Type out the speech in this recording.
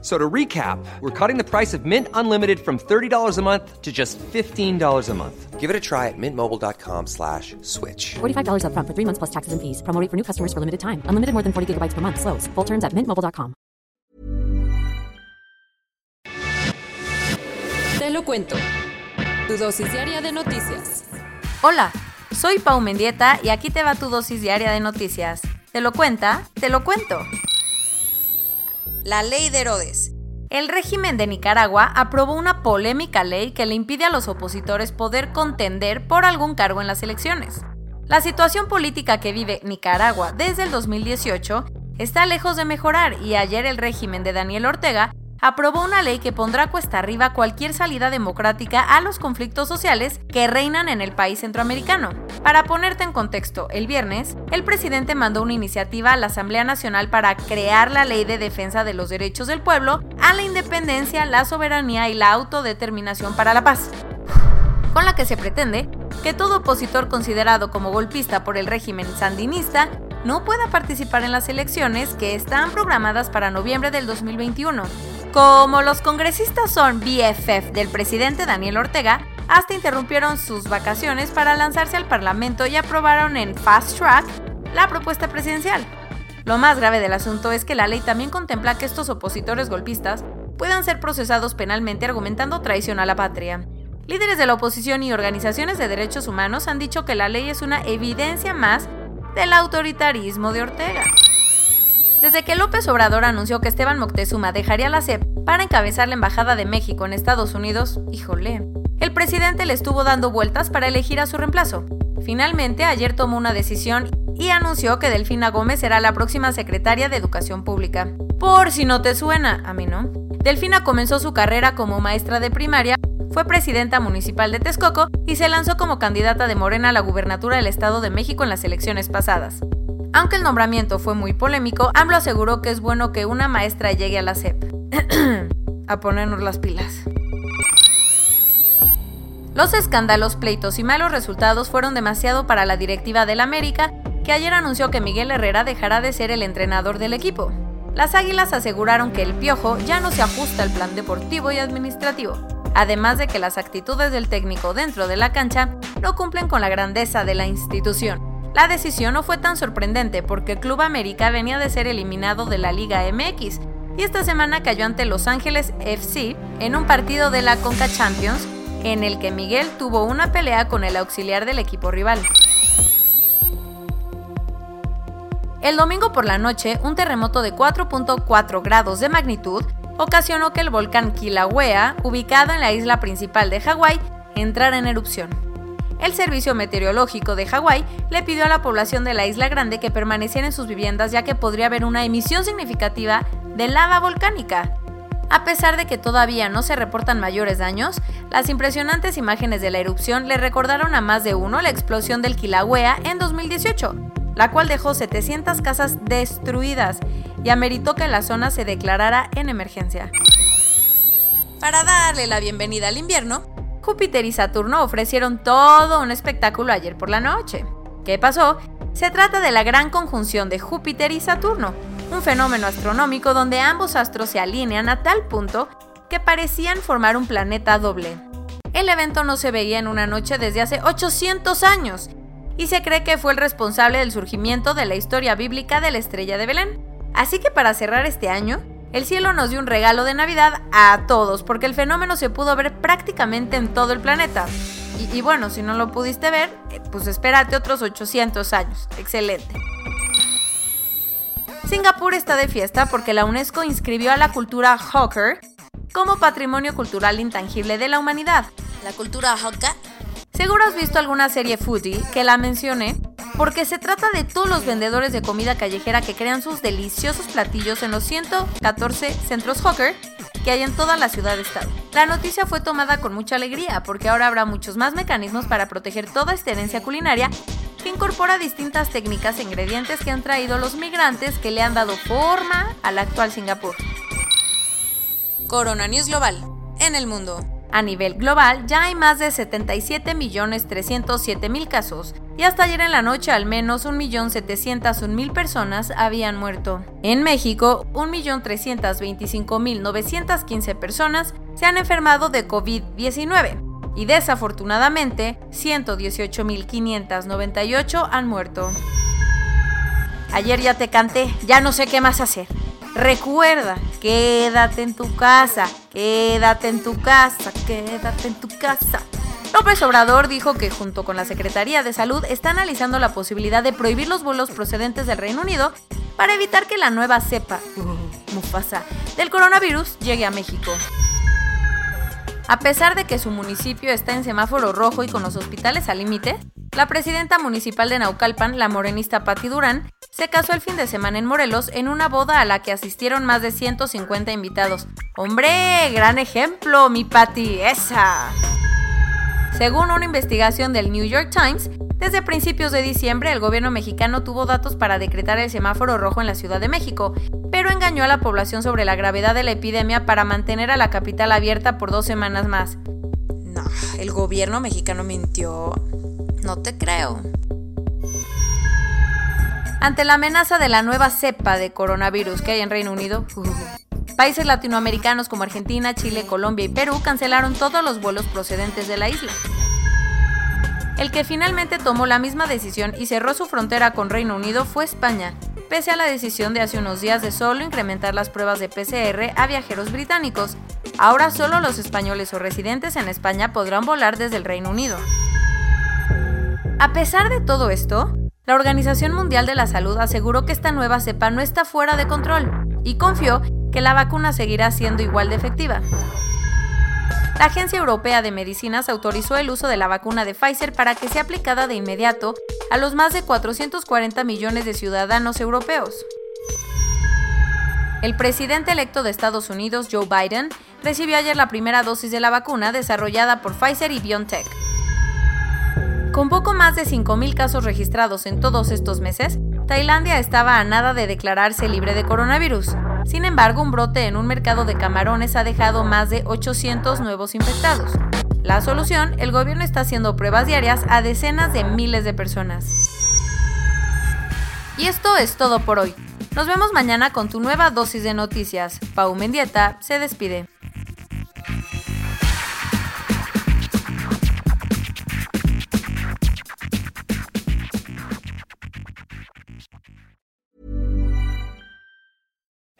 So to recap, we're cutting the price of Mint Unlimited from $30 a month to just $15 a month. Give it a try at mintmobile.com slash switch. $45 upfront for three months plus taxes and fees. Promo rate for new customers for limited time. Unlimited more than 40 gigabytes per month. Slows. Full terms at mintmobile.com. Te lo cuento. Tu dosis diaria de noticias. Hola, soy Pau Mendieta y aquí te va tu dosis diaria de noticias. ¿Te lo cuenta? Te lo cuento. La ley de Herodes. El régimen de Nicaragua aprobó una polémica ley que le impide a los opositores poder contender por algún cargo en las elecciones. La situación política que vive Nicaragua desde el 2018 está lejos de mejorar y ayer el régimen de Daniel Ortega aprobó una ley que pondrá cuesta arriba cualquier salida democrática a los conflictos sociales que reinan en el país centroamericano. Para ponerte en contexto, el viernes, el presidente mandó una iniciativa a la Asamblea Nacional para crear la Ley de Defensa de los Derechos del Pueblo a la independencia, la soberanía y la autodeterminación para la paz, con la que se pretende que todo opositor considerado como golpista por el régimen sandinista no pueda participar en las elecciones que están programadas para noviembre del 2021. Como los congresistas son BFF del presidente Daniel Ortega, hasta interrumpieron sus vacaciones para lanzarse al Parlamento y aprobaron en fast track la propuesta presidencial. Lo más grave del asunto es que la ley también contempla que estos opositores golpistas puedan ser procesados penalmente argumentando traición a la patria. Líderes de la oposición y organizaciones de derechos humanos han dicho que la ley es una evidencia más del autoritarismo de Ortega. Desde que López Obrador anunció que Esteban Moctezuma dejaría la CEP para encabezar la Embajada de México en Estados Unidos, híjole, el presidente le estuvo dando vueltas para elegir a su reemplazo. Finalmente, ayer tomó una decisión y anunció que Delfina Gómez será la próxima secretaria de Educación Pública. Por si no te suena, a mí no. Delfina comenzó su carrera como maestra de primaria, fue presidenta municipal de Texcoco y se lanzó como candidata de Morena a la gubernatura del Estado de México en las elecciones pasadas. Aunque el nombramiento fue muy polémico, AMLO aseguró que es bueno que una maestra llegue a la SEP. a ponernos las pilas. Los escándalos, pleitos y malos resultados fueron demasiado para la directiva del América, que ayer anunció que Miguel Herrera dejará de ser el entrenador del equipo. Las Águilas aseguraron que el Piojo ya no se ajusta al plan deportivo y administrativo, además de que las actitudes del técnico dentro de la cancha no cumplen con la grandeza de la institución. La decisión no fue tan sorprendente porque Club América venía de ser eliminado de la Liga MX y esta semana cayó ante Los Ángeles FC en un partido de la Conca Champions en el que Miguel tuvo una pelea con el auxiliar del equipo rival. El domingo por la noche, un terremoto de 4.4 grados de magnitud ocasionó que el volcán Kilauea, ubicado en la isla principal de Hawái, entrara en erupción. El Servicio Meteorológico de Hawái le pidió a la población de la isla grande que permaneciera en sus viviendas ya que podría haber una emisión significativa de lava volcánica. A pesar de que todavía no se reportan mayores daños, las impresionantes imágenes de la erupción le recordaron a más de uno la explosión del Kilauea en 2018, la cual dejó 700 casas destruidas y ameritó que la zona se declarara en emergencia. Para darle la bienvenida al invierno, Júpiter y Saturno ofrecieron todo un espectáculo ayer por la noche. ¿Qué pasó? Se trata de la gran conjunción de Júpiter y Saturno, un fenómeno astronómico donde ambos astros se alinean a tal punto que parecían formar un planeta doble. El evento no se veía en una noche desde hace 800 años y se cree que fue el responsable del surgimiento de la historia bíblica de la estrella de Belén. Así que para cerrar este año, el cielo nos dio un regalo de Navidad a todos, porque el fenómeno se pudo ver prácticamente en todo el planeta. Y, y bueno, si no lo pudiste ver, eh, pues espérate otros 800 años. Excelente. Singapur está de fiesta porque la UNESCO inscribió a la cultura hawker como patrimonio cultural intangible de la humanidad. La cultura hawker Seguro has visto alguna serie foodie que la mencioné porque se trata de todos los vendedores de comida callejera que crean sus deliciosos platillos en los 114 centros hawker que hay en toda la ciudad de estado. La noticia fue tomada con mucha alegría porque ahora habrá muchos más mecanismos para proteger toda esta herencia culinaria que incorpora distintas técnicas e ingredientes que han traído los migrantes que le han dado forma al actual Singapur. Corona News Global. En el mundo. A nivel global ya hay más de 77.307.000 casos y hasta ayer en la noche al menos 1.701.000 personas habían muerto. En México, 1.325.915 personas se han enfermado de COVID-19 y desafortunadamente 118.598 han muerto. Ayer ya te canté, ya no sé qué más hacer. Recuerda, quédate en tu casa, quédate en tu casa, quédate en tu casa. López Obrador dijo que junto con la Secretaría de Salud está analizando la posibilidad de prohibir los vuelos procedentes del Reino Unido para evitar que la nueva cepa, uh, del coronavirus llegue a México. A pesar de que su municipio está en semáforo rojo y con los hospitales al límite, la presidenta municipal de Naucalpan, la morenista Patti Durán, se casó el fin de semana en Morelos en una boda a la que asistieron más de 150 invitados. ¡Hombre! ¡Gran ejemplo, mi Patti! ¡Esa! Según una investigación del New York Times, desde principios de diciembre el gobierno mexicano tuvo datos para decretar el semáforo rojo en la Ciudad de México, pero engañó a la población sobre la gravedad de la epidemia para mantener a la capital abierta por dos semanas más. No, el gobierno mexicano mintió. No te creo. Ante la amenaza de la nueva cepa de coronavirus que hay en Reino Unido, países latinoamericanos como Argentina, Chile, Colombia y Perú cancelaron todos los vuelos procedentes de la isla. El que finalmente tomó la misma decisión y cerró su frontera con Reino Unido fue España, pese a la decisión de hace unos días de solo incrementar las pruebas de PCR a viajeros británicos. Ahora solo los españoles o residentes en España podrán volar desde el Reino Unido. A pesar de todo esto, la Organización Mundial de la Salud aseguró que esta nueva cepa no está fuera de control y confió que la vacuna seguirá siendo igual de efectiva. La Agencia Europea de Medicinas autorizó el uso de la vacuna de Pfizer para que sea aplicada de inmediato a los más de 440 millones de ciudadanos europeos. El presidente electo de Estados Unidos, Joe Biden, recibió ayer la primera dosis de la vacuna desarrollada por Pfizer y BioNTech. Con poco más de 5.000 casos registrados en todos estos meses, Tailandia estaba a nada de declararse libre de coronavirus. Sin embargo, un brote en un mercado de camarones ha dejado más de 800 nuevos infectados. La solución, el gobierno está haciendo pruebas diarias a decenas de miles de personas. Y esto es todo por hoy. Nos vemos mañana con tu nueva dosis de noticias. Pau Mendieta se despide.